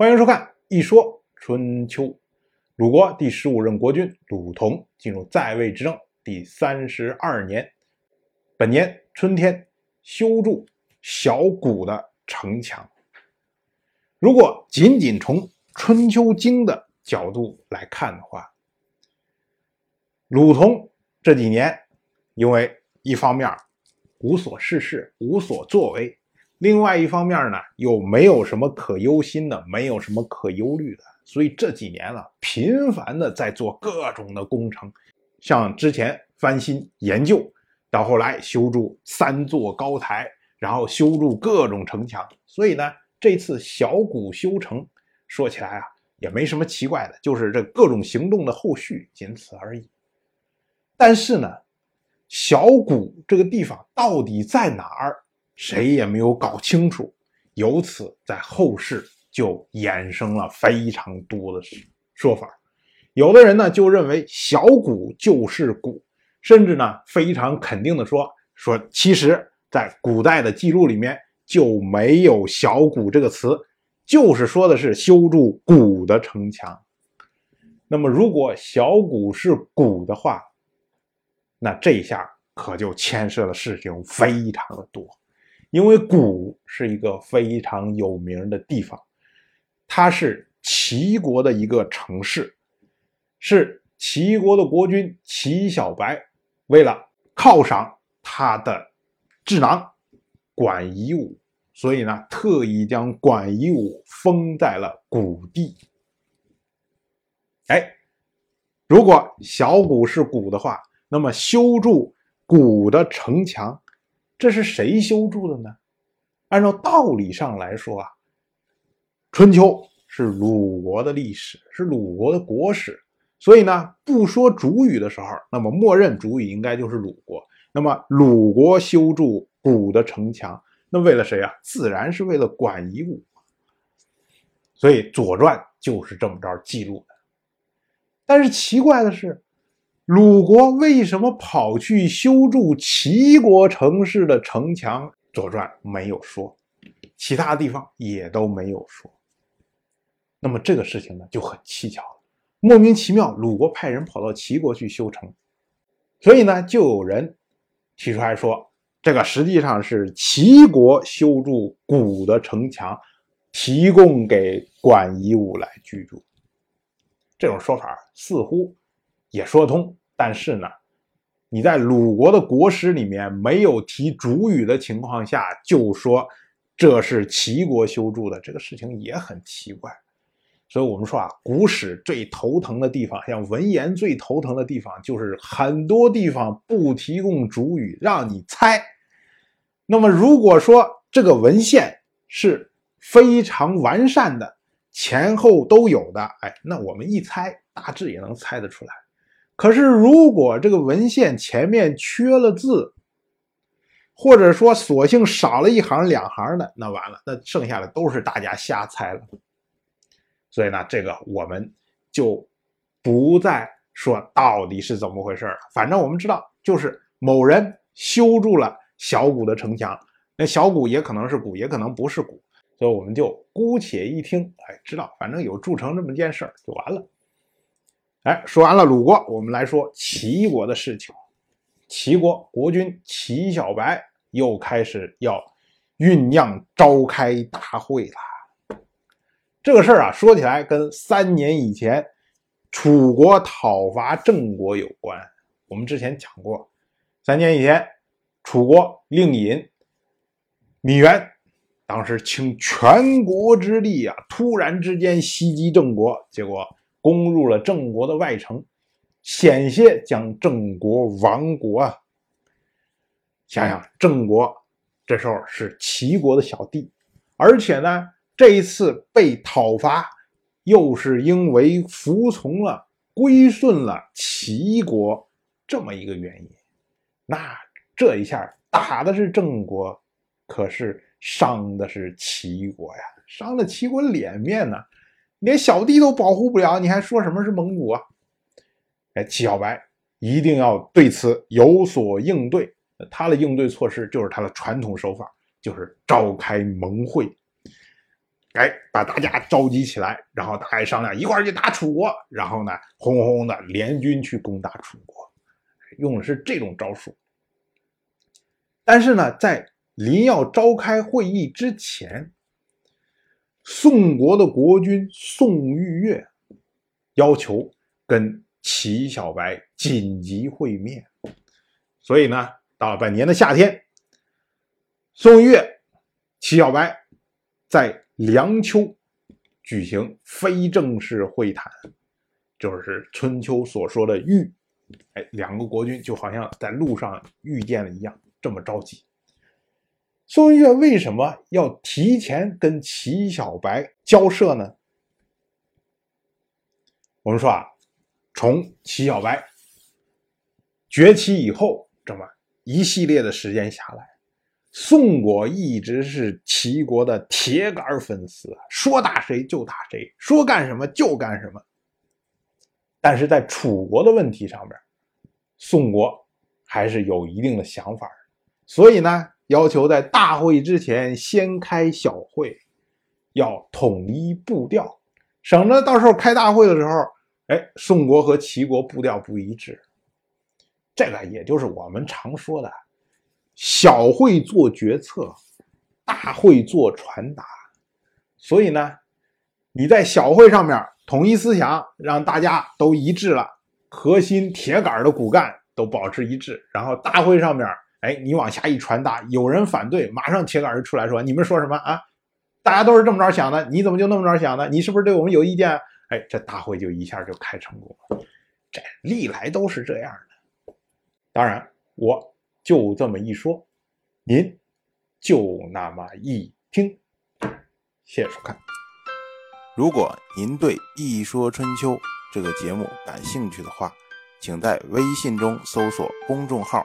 欢迎收看《一说春秋》。鲁国第十五任国君鲁同进入在位执政第三十二年，本年春天修筑小谷的城墙。如果仅仅从《春秋经》的角度来看的话，鲁同这几年因为一方面无所事事、无所作为。另外一方面呢，又没有什么可忧心的，没有什么可忧虑的，所以这几年了，频繁的在做各种的工程，像之前翻新研究，到后来修筑三座高台，然后修筑各种城墙，所以呢，这次小谷修城，说起来啊，也没什么奇怪的，就是这各种行动的后续，仅此而已。但是呢，小谷这个地方到底在哪儿？谁也没有搞清楚，由此在后世就衍生了非常多的说法。有的人呢就认为小谷就是谷，甚至呢非常肯定的说说，其实在古代的记录里面就没有小谷这个词，就是说的是修筑谷的城墙。那么如果小谷是谷的话，那这下可就牵涉的事情非常的多。因为谷是一个非常有名的地方，它是齐国的一个城市，是齐国的国君齐小白为了犒赏他的智囊管夷吾，所以呢，特意将管夷吾封在了谷地。哎，如果小谷是谷的话，那么修筑谷的城墙。这是谁修筑的呢？按照道理上来说啊，春秋是鲁国的历史，是鲁国的国史，所以呢，不说主语的时候，那么默认主语应该就是鲁国。那么鲁国修筑古的城墙，那为了谁啊？自然是为了管夷吾。所以《左传》就是这么着记录的。但是奇怪的是。鲁国为什么跑去修筑齐国城市的城墙？《左传》没有说，其他地方也都没有说。那么这个事情呢就很蹊跷了，莫名其妙，鲁国派人跑到齐国去修城，所以呢就有人提出来说，这个实际上是齐国修筑古的城墙，提供给管夷吾来居住。这种说法似乎也说通。但是呢，你在鲁国的国史里面没有提主语的情况下，就说这是齐国修筑的，这个事情也很奇怪。所以，我们说啊，古史最头疼的地方，像文言最头疼的地方，就是很多地方不提供主语，让你猜。那么，如果说这个文献是非常完善的，前后都有的，哎，那我们一猜，大致也能猜得出来。可是，如果这个文献前面缺了字，或者说索性少了一行两行的，那完了，那剩下的都是大家瞎猜了。所以呢，这个我们就不再说到底是怎么回事了。反正我们知道，就是某人修筑了小谷的城墙，那小谷也可能是谷，也可能不是谷，所以我们就姑且一听，哎，知道，反正有筑城这么件事儿就完了。哎，说完了鲁国，我们来说齐国的事情。齐国国君齐小白又开始要酝酿召开大会了。这个事儿啊，说起来跟三年以前楚国讨伐郑国有关。我们之前讲过，三年以前，楚国令尹芈原当时倾全国之力啊，突然之间袭击郑国，结果。攻入了郑国的外城，险些将郑国亡国啊！想想郑国这时候是齐国的小弟，而且呢，这一次被讨伐，又是因为服从了、归顺了齐国这么一个原因，那这一下打的是郑国，可是伤的是齐国呀，伤了齐国脸面呢。连小弟都保护不了，你还说什么是蒙古啊？哎，齐小白一定要对此有所应对。他的应对措施就是他的传统手法，就是召开盟会。哎，把大家召集起来，然后大家商量一块儿去打楚国，然后呢，轰轰轰的联军去攻打楚国，用的是这种招数。但是呢，在临要召开会议之前，宋国的国君宋玉月要求跟齐小白紧急会面，所以呢，到了本年的夏天，宋玉月、齐小白在梁丘举行非正式会谈，就是春秋所说的遇，哎，两个国君就好像在路上遇见了一样，这么着急。宋玉月为什么要提前跟齐小白交涉呢？我们说啊，从齐小白崛起以后，这么一系列的时间下来，宋国一直是齐国的铁杆粉丝，说打谁就打谁，说干什么就干什么。但是在楚国的问题上面，宋国还是有一定的想法所以呢。要求在大会之前先开小会，要统一步调，省得到时候开大会的时候，哎，宋国和齐国步调不一致。这个也就是我们常说的，小会做决策，大会做传达。所以呢，你在小会上面统一思想，让大家都一致了，核心铁杆的骨干都保持一致，然后大会上面。哎，你往下一传达，有人反对，马上铁杆就出来说：“你们说什么啊？大家都是这么着想的，你怎么就那么着想的？你是不是对我们有意见？”哎，这大会就一下就开成功了。这历来都是这样的。当然，我就这么一说，您就那么一听。谢谢收看。如果您对《一说春秋》这个节目感兴趣的话，请在微信中搜索公众号。